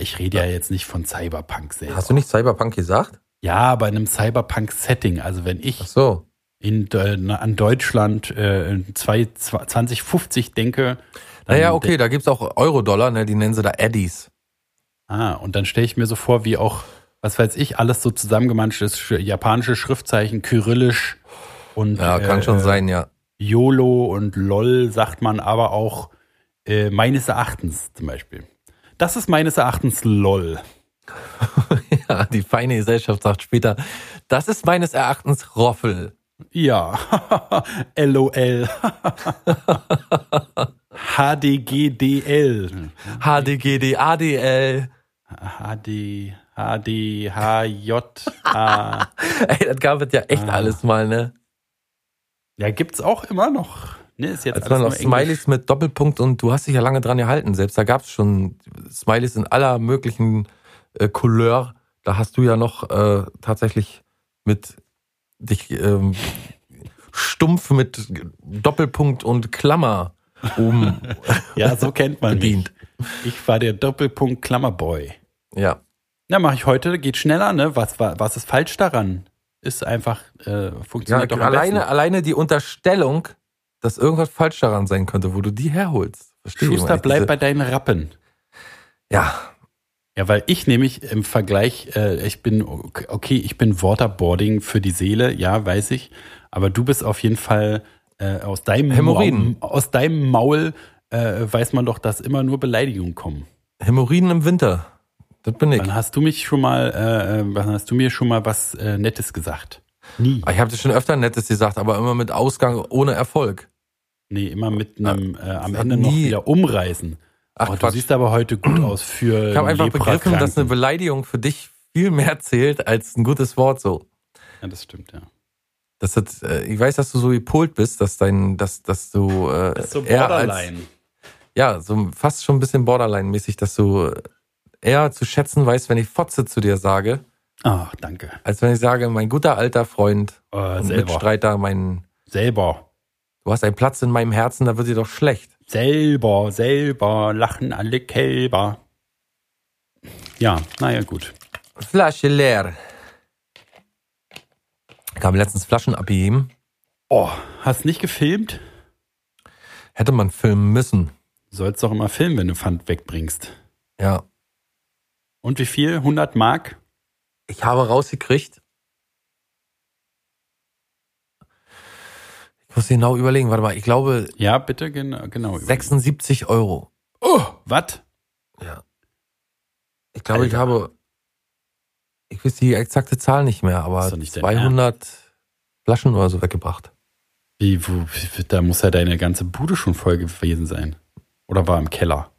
Ich rede ja jetzt nicht von Cyberpunk selber. Hast du nicht Cyberpunk gesagt? Ja, aber in einem Cyberpunk-Setting. Also wenn ich so. in, äh, an Deutschland äh, in zwei- 2050 denke. Naja, okay, de- da gibt's auch Euro-Dollar, ne? Die nennen sie da Eddies. Ah, und dann stelle ich mir so vor, wie auch, was weiß ich, alles so zusammengemanscht ist, sch- japanische Schriftzeichen, kyrillisch und Ja, kann äh, schon sein, ja. YOLO und LOL sagt man aber auch äh, meines Erachtens zum Beispiel. Das ist meines Erachtens LOL. ja. Die feine Gesellschaft sagt später, das ist meines Erachtens Roffel. Ja, LOL. HDGDL. HDGD, ADL. HD, HD, HJ. Ey, das gab es ja echt Ah. alles mal, ne? Ja, gibt's auch immer noch. Ne, ist jetzt Als man Englisch. Smileys mit Doppelpunkt und du hast dich ja lange dran gehalten. Selbst da gab's schon Smileys in aller möglichen äh, Couleur. Da hast du ja noch äh, tatsächlich mit dich ähm, stumpf mit Doppelpunkt und Klammer oben Ja, so kennt man mich. bedient. Ich war der Doppelpunkt Klammerboy. Ja. Na, mache ich heute, geht schneller, ne? Was, war- was ist falsch daran? Ist einfach, äh, Ja, funktioniert doch am alleine, besten. alleine die Unterstellung, dass irgendwas falsch daran sein könnte, wo du die herholst. Verstehe Schuster, bleib bei deinen Rappen. Ja, Ja, weil ich nämlich im Vergleich, äh, ich bin, okay, ich bin Waterboarding für die Seele, ja, weiß ich. Aber du bist auf jeden Fall äh, aus deinem Hämorrhoiden. Maul, aus deinem Maul äh, weiß man doch, dass immer nur Beleidigungen kommen. Hämorrhoiden im Winter. Das bin ich. Wann hast du mich schon mal, äh, äh, wann hast du mir schon mal was äh, Nettes gesagt? Nie. Ich habe dir schon öfter Nettes gesagt, aber immer mit Ausgang ohne Erfolg. Nee, immer mit einem äh, am hat Ende noch nie- wieder umreißen. Ach, oh, du siehst aber heute gut aus für Ich habe einfach begriffen, dass eine. Beleidigung für dich viel mehr zählt als ein gutes Wort so. Ja, das stimmt, ja. Das hat, äh, ich weiß, dass du so gepolt bist, dass dein, dass, dass du äh, Das ist so eher als, Borderline. ja, so fast schon ein bisschen Borderline-mäßig, dass du eher zu schätzen weißt, wenn ich Fotze zu dir sage, Ach, danke. als wenn ich sage, mein guter alter Freund Äh. Mitstreiter, mein, Selber. Du hast einen Platz in meinem Herzen, da wird dir doch schlecht. Selber, selber, lachen alle Kälber. Ja, naja, gut. Flasche leer. Kam letztens Flaschen abgegeben. Oh, hast nicht gefilmt? Hätte man filmen müssen. Du sollst doch immer filmen, wenn du Pfand wegbringst. Ja. Und wie viel? 100 Mark? Ich habe rausgekriegt. Ich muss genau überlegen, warte mal, ich glaube Ja, bitte, genau. genau. 76 Euro. Oh, was? Ja. Ich glaube, ich habe, ich weiß die exakte Zahl nicht mehr, aber nicht dein 200 Flaschen oder so weggebracht. Wie, wo, wie, da muss ja deine ganze Bude schon voll gewesen sein. Oder war im Keller?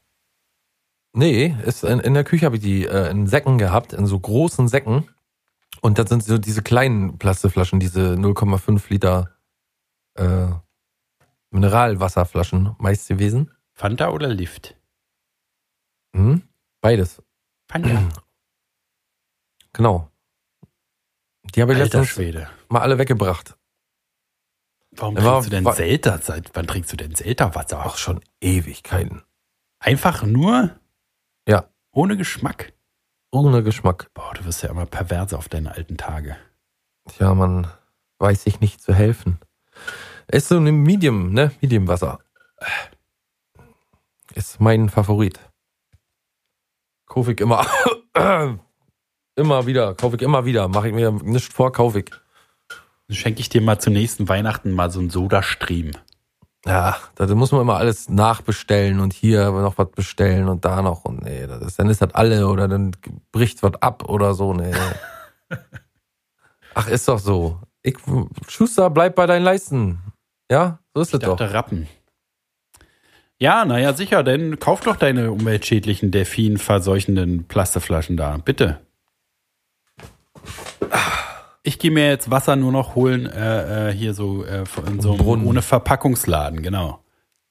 Nee, ist in, in der Küche habe ich die äh, in Säcken gehabt, in so großen Säcken. Und das sind so diese kleinen Plastikflaschen, diese 0,5 Liter äh, Mineralwasserflaschen meist gewesen. Fanta oder Lift? Mhm. Beides, Fanta. genau. Die habe ich Alter letztens Schwede. mal alle weggebracht. Warum Ja, war- trinkst du denn war- Selter? Seit wann trinkst du denn Selterwasser? Auch schon Ewigkeiten. Einfach nur? Ja. Ohne Geschmack? Ohne Geschmack. Boah, du wirst ja immer perverse auf deine alten Tage. Tja, man weiß sich nicht zu helfen. Ist so ein Medium, ne? Medium-Wasser. Ist mein Favorit. Kaufe ich immer. immer wieder. Kaufe ich immer wieder. Mache ich mir nicht vor, kaufe ich. Dann schenke ich dir mal zu nächsten Weihnachten mal so einen Soda-Stream. Ja, da muss man immer alles nachbestellen und hier noch was bestellen und da noch und nee, das ist, dann ist das alle oder dann bricht was ab oder so, nee. Ach, ist doch so. Ich, Schuster, bleib bei deinen Leisten. Ja, so ist Ich es doch. Rappen. Ja, naja, sicher, denn kauf doch deine umweltschädlichen, delfinverseuchenden Plastikflaschen da. Bitte. Ich gehe mir jetzt Wasser nur noch holen, äh, äh, hier so äh, in so einem Brunnen. ohne Verpackungsladen, genau.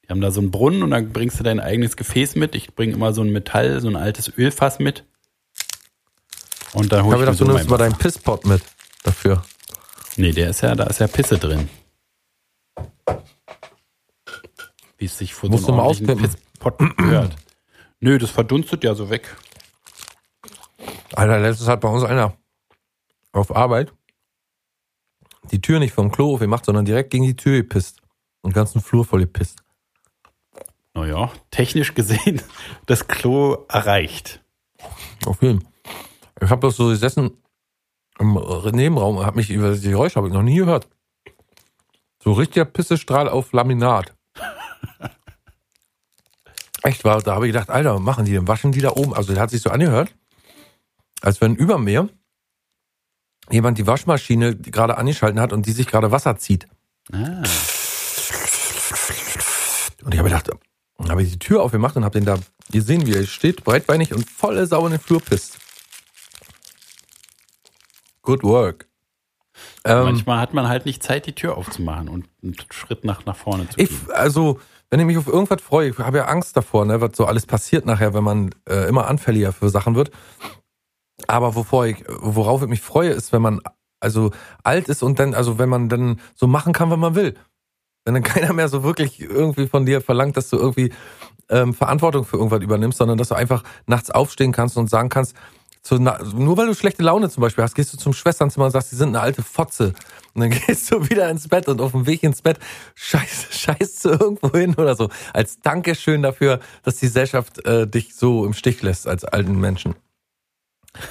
Die haben da so einen Brunnen und dann bringst du dein eigenes Gefäß mit. Ich bringe immer so ein Metall, so ein altes Ölfass mit. Und dann Ich hol habe ich mir gedacht, so du nimmst mal deinen Pisspot mit dafür. Nee, der ist ja, da ist ja Pisse drin. Wie es sich vor Musst so einem ordentlichen auspimpen. Pisspot gehört. Nö, das verdunstet ja so weg. Alter, letztens hat bei uns einer auf Arbeit die Tür nicht vom Klo aufgemacht, sondern direkt gegen die Tür gepisst. Und den ganzen Flur voll gepisst. Naja, technisch gesehen das Klo erreicht. Auf jeden Fall. Ich habe das so gesessen im Nebenraum, habe mich über die Geräusche habe ich noch nie gehört. So richtiger Pissestrahl auf Laminat. Echt war, da habe ich gedacht, Alter, machen die denn? Waschen die da oben? Also der hat sich so angehört, als wenn über mir jemand die Waschmaschine gerade angeschalten hat und die sich gerade Wasser zieht. Ah, Und ich habe gedacht, dann habe ich die Tür aufgemacht und habe den da gesehen, wie er steht, breitbeinig und volle Sau in den Flur pisst. Good work. Ähm, manchmal hat man halt nicht Zeit, die Tür aufzumachen und einen Schritt nach, nach vorne zu ich, gehen. also, wenn ich mich auf irgendwas freue, ich habe ja Angst davor, ne, was so alles passiert nachher, wenn man äh, immer anfälliger für Sachen wird. Aber wovor ich, worauf ich mich freue, ist, wenn man also alt ist und dann, also wenn man dann so machen kann, was man will. Wenn dann keiner mehr so wirklich irgendwie von dir verlangt, dass du irgendwie ähm, Verantwortung für irgendwas übernimmst, sondern dass du einfach nachts aufstehen kannst und sagen kannst, zu, nur weil du schlechte Laune zum Beispiel hast, gehst du zum Schwesternzimmer und sagst, die sind eine alte Fotze. Und dann gehst du wieder ins Bett und auf dem Weg ins Bett scheiß, scheißt du irgendwo hin oder so. Als Dankeschön dafür, dass die Gesellschaft äh, dich so im Stich lässt als alten Menschen.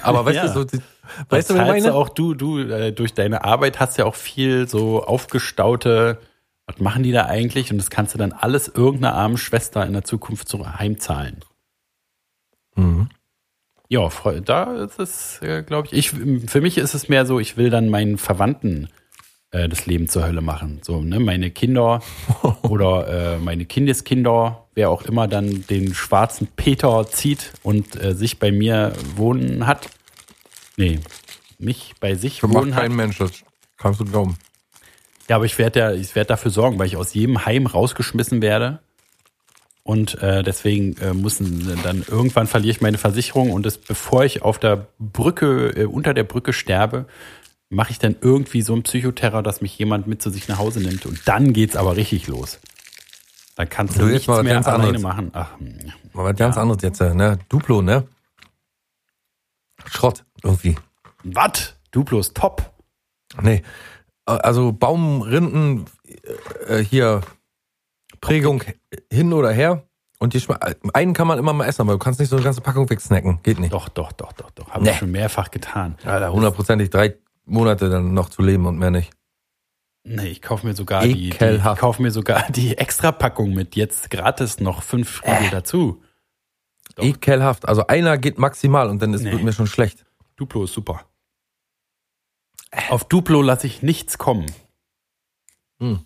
Aber weißt Ja. du, so, die, Weißt du, meine? auch du, du, äh, durch deine Arbeit hast ja auch viel so aufgestaute, was machen die da eigentlich? Und das kannst du dann alles irgendeiner armen Schwester in der Zukunft so heimzahlen. Mhm. Ja, da ist es, äh, glaube ich, ich, für mich ist es mehr so, ich will dann meinen Verwandten äh, das Leben zur Hölle machen. So, ne, meine Kinder oder äh, meine Kindeskinder, wer auch immer dann den schwarzen Peter zieht und äh, sich bei mir wohnen hat. Nee, mich bei sich macht wohnen hat. kein Mensch. Das Kannst du glauben. Ja, aber ich werde ja, ich werde dafür sorgen, weil ich aus jedem Heim rausgeschmissen werde. Und äh, deswegen äh, müssen dann irgendwann verliere ich meine Versicherung und das, bevor ich auf der Brücke, äh, unter der Brücke sterbe, mache ich dann irgendwie so einen Psychoterror, dass mich jemand mit zu sich nach Hause nimmt. Und dann geht's aber richtig los. Dann kannst du, Du, nichts mal mehr ganz alleine anderes. machen. Ach, hm. Aber was ganz anderes jetzt, äh, ne? Duplo, ne? Schrott, irgendwie. was? Duplo ist top. Nee. Äh, Also Baumrinden, äh, hier Prägung hin oder her. Und die einen kann man immer mal essen, aber du kannst nicht so eine ganze Packung wegsnacken. Geht nicht. Doch, doch, doch, doch, doch. Habe Nee. ich schon mehrfach getan. Alter, hundertprozentig drei Monate dann noch zu leben und mehr nicht. Nee, ich kaufe mir sogar die, die ich Ekelhaft. kaufe mir sogar die Extrapackung mit jetzt gratis noch fünf Riegel dazu. Doch. Ekelhaft. Also einer geht maximal und dann ist, Nee. wird mir schon schlecht. Duplo ist super. Auf Duplo lasse ich nichts kommen. Hm.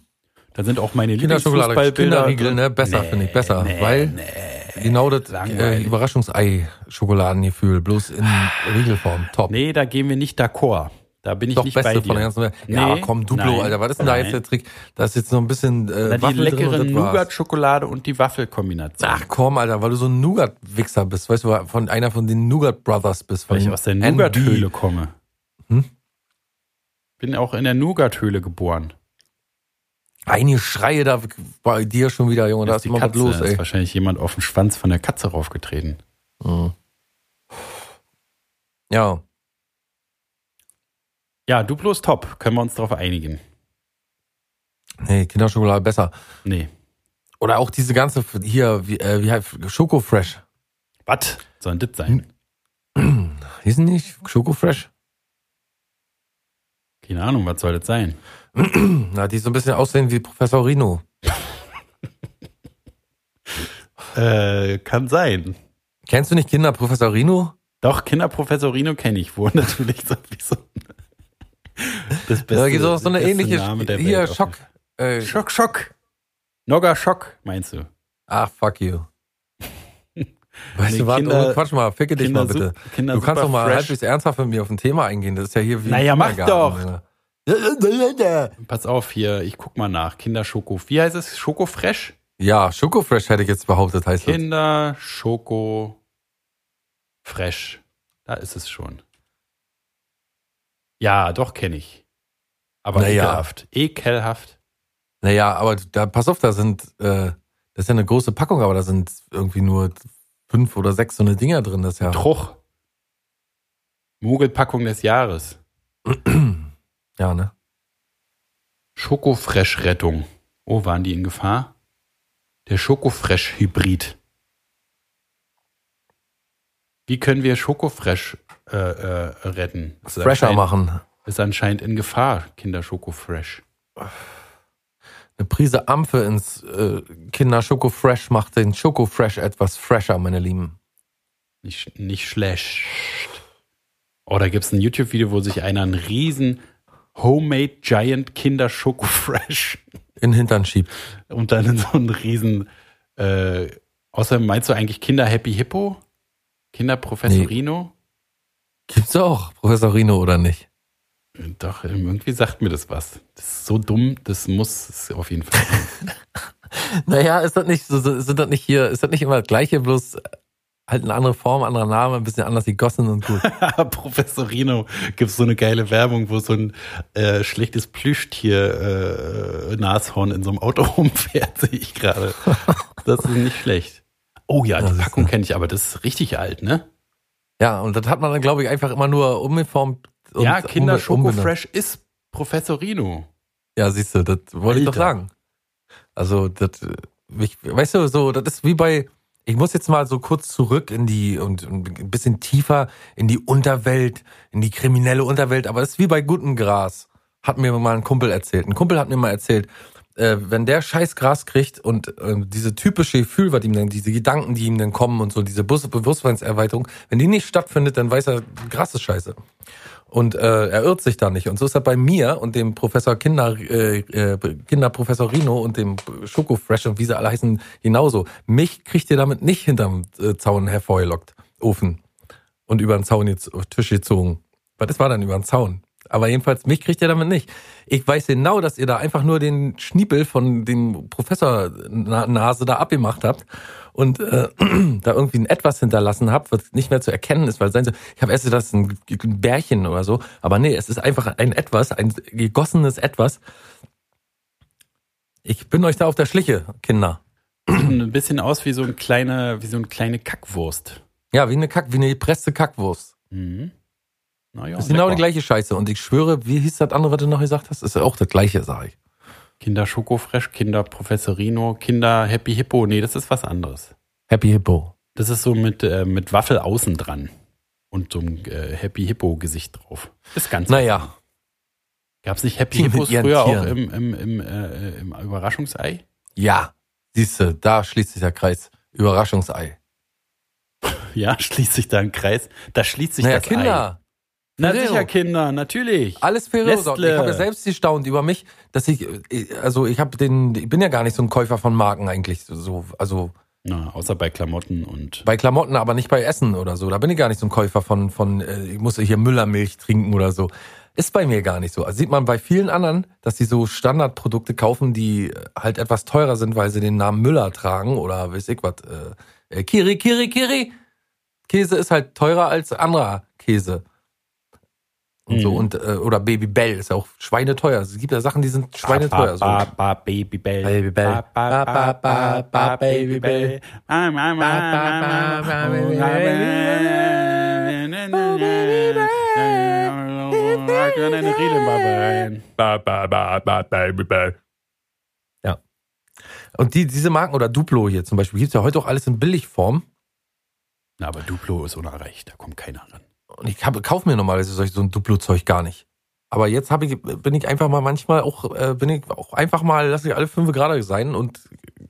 Da sind auch meine Kinderschokolade. Kinderriegel, ne? Besser, finde ich, besser. weil genau das äh. Überraschungsei-Schokoladengefühl, bloß in Riegelform. Top. Nee, da gehen wir nicht d'accord. Da bin ich Doch, nicht bei beste dir. von der ganzen Welt. Ja, Nee, komm, Duplo, nein, Alter, was ist denn da nein. jetzt der Trick? Da ist jetzt noch ein bisschen äh, Na, die Waffel drin leckere. Nougat-Schokolade und die Waffelkombination. Ach komm, Alter, weil du so ein Nougat-Wichser bist, weißt du, von einer von den Nougat-Brothers bist. Weil ich aus der. Nougat-Höhle komme. Hm? Bin auch in der Nougat-Höhle geboren. Einige Schreie da bei dir schon wieder, Junge, da Das ist immer was los, Da ist ey. wahrscheinlich jemand auf den Schwanz von der Katze raufgetreten. Mhm. Ja, Ja, Duplo ist top. Können wir uns darauf einigen? nee, Kinderschokolade besser. Nee. Oder auch diese ganze, hier, wie, äh, wie heißt, Schoko Fresh. Was? Soll ein das sein? Hießen die nicht Schoko Fresh? Keine Ahnung, was soll das sein? Na, die so ein bisschen aussehen wie Professor Rino. Äh, kann sein. Kennst du nicht Kinder Professor Rino? Doch, Kinderprofessorino kenne ich wohl natürlich sowieso. Das Beste, Da gibt es auch so eine ähnliche, Name der hier, Welt. Schock. Äh, Schock, Schock. Nogger Schock, meinst du? Ah, fuck you. Weißt Nee, du was? Kinder- oh, Quatsch mal, ficke dich Kinder mal bitte. Kinder du kannst doch mal fresh. halbwegs ernsthaft mit mir auf ein Thema eingehen. Das ist ja hier wie. Naja, mach Kindergarten, Junge. Pass auf hier, ich guck mal nach. Kinderschoko. Wie heißt es? Schoko Fresh? Ja, Schoko Fresh hätte ich jetzt behauptet, heißt. Kinder Schoko Fresh. Da ist es schon. Ja, doch kenne ich. Aber Naja. ekelhaft. Ekelhaft. Naja, aber da, pass auf, da sind, äh, das ist ja eine große Packung, aber da sind irgendwie nur fünf oder sechs so eine Dinger drin, das ist ja. Truch. Mogelpackung des Jahres. ja, ne? Schokofresh-Rettung. Oh, waren die in Gefahr? Der Schokofresh-Hybrid. Wie können wir Schokofresh äh, äh, retten? Ist Fresher machen. Ist anscheinend in Gefahr, Kinder Schokofresh. Eine Prise Ampfe ins äh, Kinder Schoko Fresh macht den Schoko Fresh etwas fresher, meine Lieben. Nicht, nicht schlecht. Oh, da gibt es ein YouTube-Video, wo sich einer einen riesen Homemade Giant Kinder Schokofresh In den Hintern schiebt. und dann in so einen riesen äh, außerdem meinst du eigentlich Kinder Happy Hippo? Kinder Professorino? Gibt's auch, Professor Rino, oder nicht? Doch, irgendwie sagt mir das was. Das ist so dumm, das muss es auf jeden Fall. Naja, ist das nicht sind das nicht hier, ist das nicht immer das gleiche, bloß halt eine andere Form, anderer Name, ein bisschen anders gegossen und gut. Professorino gibt so eine geile Werbung, wo so ein äh, schlechtes Plüschtier äh, Nashorn in so einem Auto rumfährt, sehe ich gerade. Das ist nicht schlecht. Oh ja, die Packung kenne ich, aber das ist richtig alt, ne? Ja, und das hat man dann, glaube ich, einfach immer nur umgeformt. Und ja, Kinder Schoko. Fresh ist Professorino. Ja, siehst du, das wollte ich doch sagen. Also, das, ich, weißt du, so, das ist wie bei, ich muss jetzt mal so kurz zurück in die und, ein bisschen tiefer in die Unterwelt, in die kriminelle Unterwelt, aber das ist wie bei gutem Gras. Hat mir mal ein Kumpel erzählt. Ein Kumpel hat mir mal erzählt, äh, wenn der scheiß Gras kriegt und äh, diese typische Gefühl, was ihm dann, diese Gedanken, die ihm dann kommen und so, diese Bewusstseinserweiterung, wenn die nicht stattfindet, dann weiß er, Gras ist scheiße. Und äh, er irrt sich da nicht. Und so ist er bei mir und dem Professor Kinder, äh, äh, Kinderprofessor Rino und dem Schoko Fresh und wie sie alle heißen, genauso. Mich kriegt ihr damit nicht hinterm äh, Zaun hervorgelockt, Ofen. Und über den Zaun jetzt auf Tisch gezogen. Was das war dann über den Zaun? Aber jedenfalls, mich kriegt ihr damit nicht. Ich weiß genau, dass ihr da einfach nur den Schniepel von dem Professor Na- Nase da abgemacht habt und äh, da irgendwie ein Etwas hinterlassen habt, was nicht mehr zu erkennen ist, weil sein so, ich habe erst gedacht, das ist ein, Bärchen oder so, aber nee, es ist einfach ein Etwas, ein gegossenes Etwas. Ich bin euch da auf der Schliche, Kinder. ein bisschen aus wie so ein kleine, wie so eine kleine Kackwurst. Ja, wie eine Kack, wie eine gepresste Kackwurst. Mhm. Naja, Das ist genau die gleiche Scheiße. Und ich schwöre, wie hieß das andere, was du noch gesagt hast? Ist ja auch das gleiche, sag ich. Kinder Schokofresh, Kinder Professorino, Kinder Happy Hippo. Nee, das ist was anderes. Happy Hippo. Das ist so mit, äh, mit Waffel außen dran. Und so ein äh, Happy Hippo Gesicht drauf. Das Ganze. Naja, Gab's nicht Happy Die Hippos früher auch Tieren. im, im, im, äh, im Überraschungsei? ja. Siehste, da schließt sich der Kreis. Überraschungsei. Ja, schließt sich da ein Kreis. Da schließt sich naja, das Ei. Na Ferrero. sicher, Kinder, natürlich. Alles Ferrero. Nestle. Ich habe ja selbst gestaunt über mich, dass ich, äh, also ich habe den, ich bin ja gar nicht so ein Käufer von Marken eigentlich, so, also Na, außer bei Klamotten und. bei Klamotten, aber nicht bei Essen oder so. Da bin ich gar nicht so ein Käufer von, von, äh, ich muss hier Müllermilch trinken oder so. Ist bei mir gar nicht so. Also sieht man bei vielen anderen, dass die so Standardprodukte kaufen, die äh, halt etwas teurer sind, weil sie den Namen Müller tragen oder weiß ich was. Äh, Kiri, Kiri, Kiri. Käse ist halt teurer als anderer Käse. Und so Mhm. und äh, oder Baby Bell ist ja auch schweineteuer. Es gibt ja Sachen, die sind schweineteuer. So. Ba, ba, Baby Bell. Baby Bell. Ba, ba, ba, ba, ba, Baby Bell. Ba, ba, ba, ba, ba, Baby Bell. Ba, ba, ba, ba, Baby Bell. Ja. Und die, diese Marken oder Duplo hier zum Beispiel, gibt's ja heute auch alles in Billigform. Na, aber Duplo ist unerreicht, da kommt keiner ran. Und ich hab, kauf mir normalerweise solch so ein Duplo-Zeug gar nicht. Aber jetzt hab ich, bin ich einfach mal manchmal auch, äh, bin ich auch einfach mal, lasse ich alle fünf gerade sein und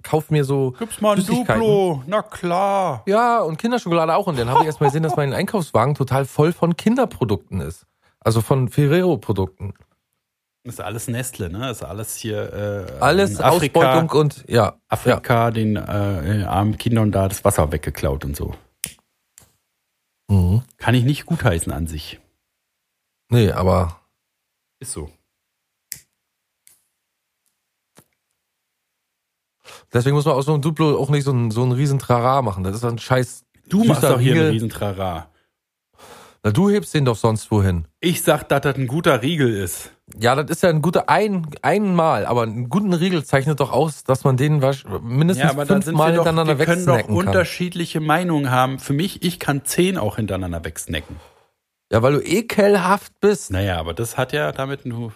kauf mir so. Gibt's mal ein. Duplo? Na klar. Ja, und Kinderschokolade auch. Und dann habe ich erst mal gesehen, dass mein Einkaufswagen total voll von Kinderprodukten ist. Also von Ferrero-Produkten. Das ist alles Nestle, ne? Das ist alles hier. Äh, Alles Afrika, Ausbeutung und ja. ja. Afrika den äh, armen Kindern da das Wasser weggeklaut und so. Mhm. Kann ich nicht gutheißen an sich. Nee, aber Ist so. deswegen muss man aus so einem Duplo auch nicht so ein, so ein riesen Trara machen. Das ist ein scheiß. Du machst doch hier einen Riesentrara. Na, du hebst den doch sonst wohin. Ich sag, dass das ein guter Riegel ist. Ja, das ist ja ein guter ein einmal, aber einen guten Riegel zeichnet doch aus, dass man den mindestens Ja, fünfmal wir doch, hintereinander wir können doch wegsnacken kann. unterschiedliche Meinungen haben. Für mich, ich kann zehn auch hintereinander wegsnacken. Ja, weil du ekelhaft bist. Naja, aber das hat ja damit nur,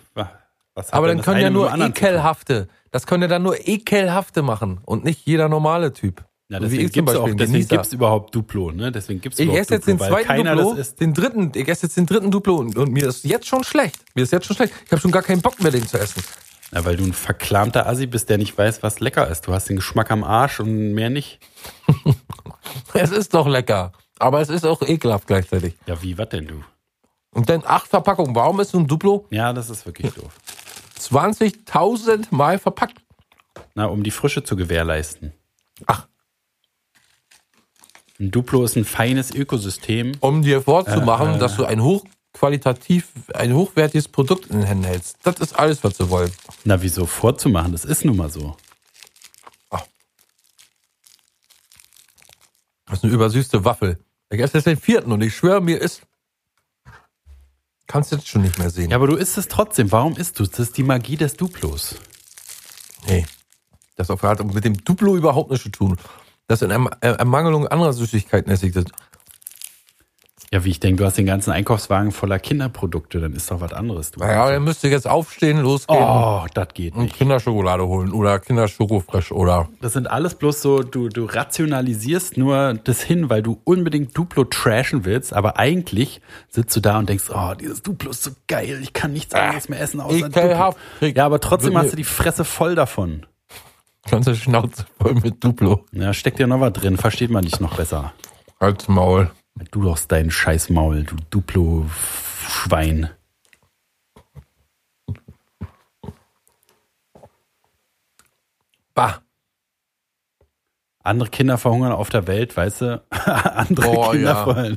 was aber dann können ja nur ekelhafte. Das können ja dann nur ekelhafte machen und nicht jeder normale Typ. Wie deswegen ich zum gibt's auch, deswegen gibt's überhaupt Duplo, ne? Deswegen gibt's Ich überhaupt esse jetzt den Duplo, weil zweiten keiner Duplo, den dritten, ich esse jetzt den dritten Duplo und, und mir ist jetzt schon schlecht. Mir ist jetzt schon schlecht. Ich habe schon gar keinen Bock mehr, den zu essen. Ja, weil du ein verklamter Assi bist, der nicht weiß, was lecker ist. Du hast den Geschmack am Arsch und mehr nicht. Es ist doch lecker, aber es ist auch ekelhaft gleichzeitig. Ja, wie, was denn du? Und dann acht Verpackungen. Warum ist so ein Duplo Ja, das ist wirklich doof. 20.000 Mal verpackt? Na, um die Frische zu gewährleisten. Ach. Ein Duplo ist ein feines Ökosystem. Um dir vorzumachen, Äh, äh. dass du ein hochqualitativ, ein hochwertiges Produkt in den Händen hältst. Das ist alles, was sie wollen. Na, wieso vorzumachen? Das ist nun mal so. Das ist eine übersüßte Waffel. Ich esse jetzt den vierten und ich schwöre, mir ist. Kannst du jetzt schon nicht mehr sehen. Ja, aber du isst es trotzdem. Warum isst du es? Das ist die Magie des Duplos. Nee. Das hat mit dem Duplo überhaupt nichts zu tun. Das in Erm- äh, Ermangelung anderer Süßigkeiten esse ich das. Ja, wie ich denke, du hast den ganzen Einkaufswagen voller Kinderprodukte, dann ist doch was anderes. Du Naja, dann müsst ihr jetzt aufstehen, losgehen oh, das geht und nicht. Kinderschokolade holen oder Kinderschokofresh oder. Das sind alles bloß so, du, du rationalisierst nur das hin, weil du unbedingt Duplo trashen willst, aber eigentlich sitzt du da und denkst, oh, dieses Duplo ist so geil, ich kann nichts anderes mehr essen außer. Duplo. Ja, aber trotzdem hast du die Fresse voll davon. Ganze Schnauze voll mit Duplo. Ja, steckt ja noch was drin, versteht man dich noch besser. Als Maul. Du doch dein Scheißmaul, du Duplo-Schwein. Bah. Andere Kinder verhungern auf der Welt, weißt du? Andere Oh, Kinder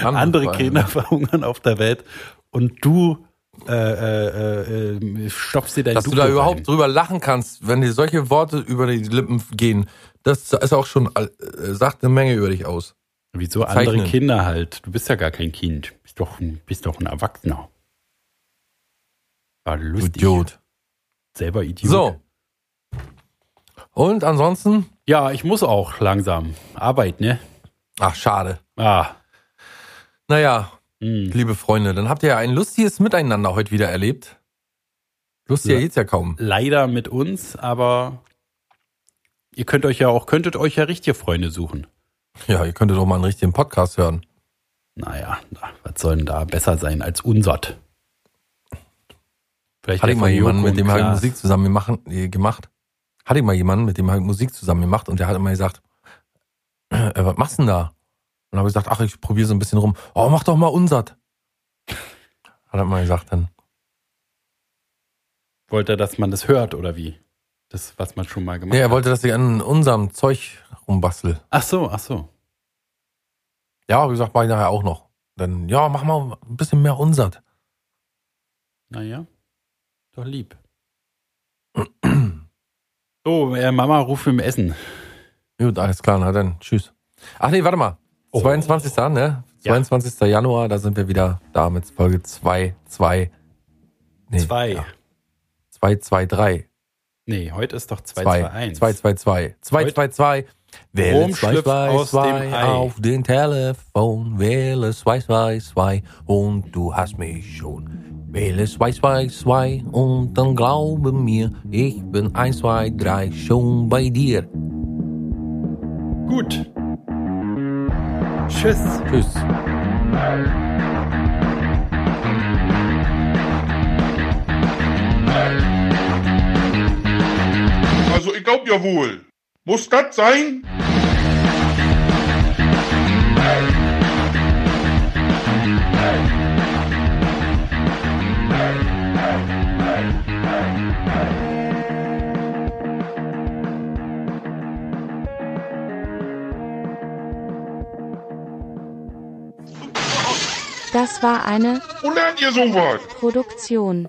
ja. Andere Kinder verhungern auf der Welt. Und du äh, äh, äh, stopfst dir dein Dass du Duplo da überhaupt rein. drüber lachen kannst, wenn dir solche Worte über die Lippen gehen, das ist auch schon, äh, sagt eine Menge über dich aus. Wieso andere Zeichnen. Kinder halt? Du bist ja gar kein Kind. Bist doch, ein- bist doch ein Erwachsener. War Du lustig. Idiot. Selber Idiot. So. Und ansonsten? Ja, ich muss auch langsam. Arbeit, ne? Ach, schade. Ah. Naja, Hm. liebe Freunde, dann habt ihr ja ein lustiges Miteinander heute wieder erlebt. Lustiger geht's ja kaum. Leider mit uns, aber ihr könnt euch ja auch, könntet euch ja richtige Freunde suchen. Ja, ihr könntet doch mal einen richtigen Podcast hören. Naja, na, was soll denn da besser sein als unsert? Vielleicht Hatte der ich mal jemanden, mit dem habe ich. Musik zusammen gemacht, äh, gemacht. Hatte ich mal jemanden, mit dem habe ich Musik zusammen gemacht und der hat immer gesagt, äh, was machst du denn da? Und dann habe ich gesagt, ach, ich probiere so ein bisschen rum. Oh, mach doch mal unsert. Hat er mal gesagt dann. Wollte er, dass man das hört oder wie? Das, was man schon mal gemacht Nee, er hat. wollte, dass ich an unserem Zeug rumbastel. Ach so, ach so. Ja, wie gesagt, mach ich nachher auch noch. Dann, ja, mach mal ein bisschen mehr unsert. Naja, doch lieb. Oh, äh, Mama ruft im Essen. Gut, alles klar, na dann, tschüss. Ach nee, warte mal. Oh. 22. ne? Ja. 22. Januar, da sind wir wieder da mit Folge 2, 2. Nee, Zwei. Ja. 2, 2, 3. Nee, heute ist doch 2, 2, 2, 1. 2, 2, 2. 2, Heute- 2, 2. Wähle Rom 2, schlüpft 2, aus dem 2 Ei. auf den Telefon. Wähle 2, 2, 2 und du hast mich schon. Wähle 2, 2, 2 und dann glaube mir, ich bin 1, 2, 3 schon bei dir. Gut. Tschüss. Tschüss. Also ich glaub ja wohl. Muss das sein? Das war eine Wo lernt ihr sowas? Produktion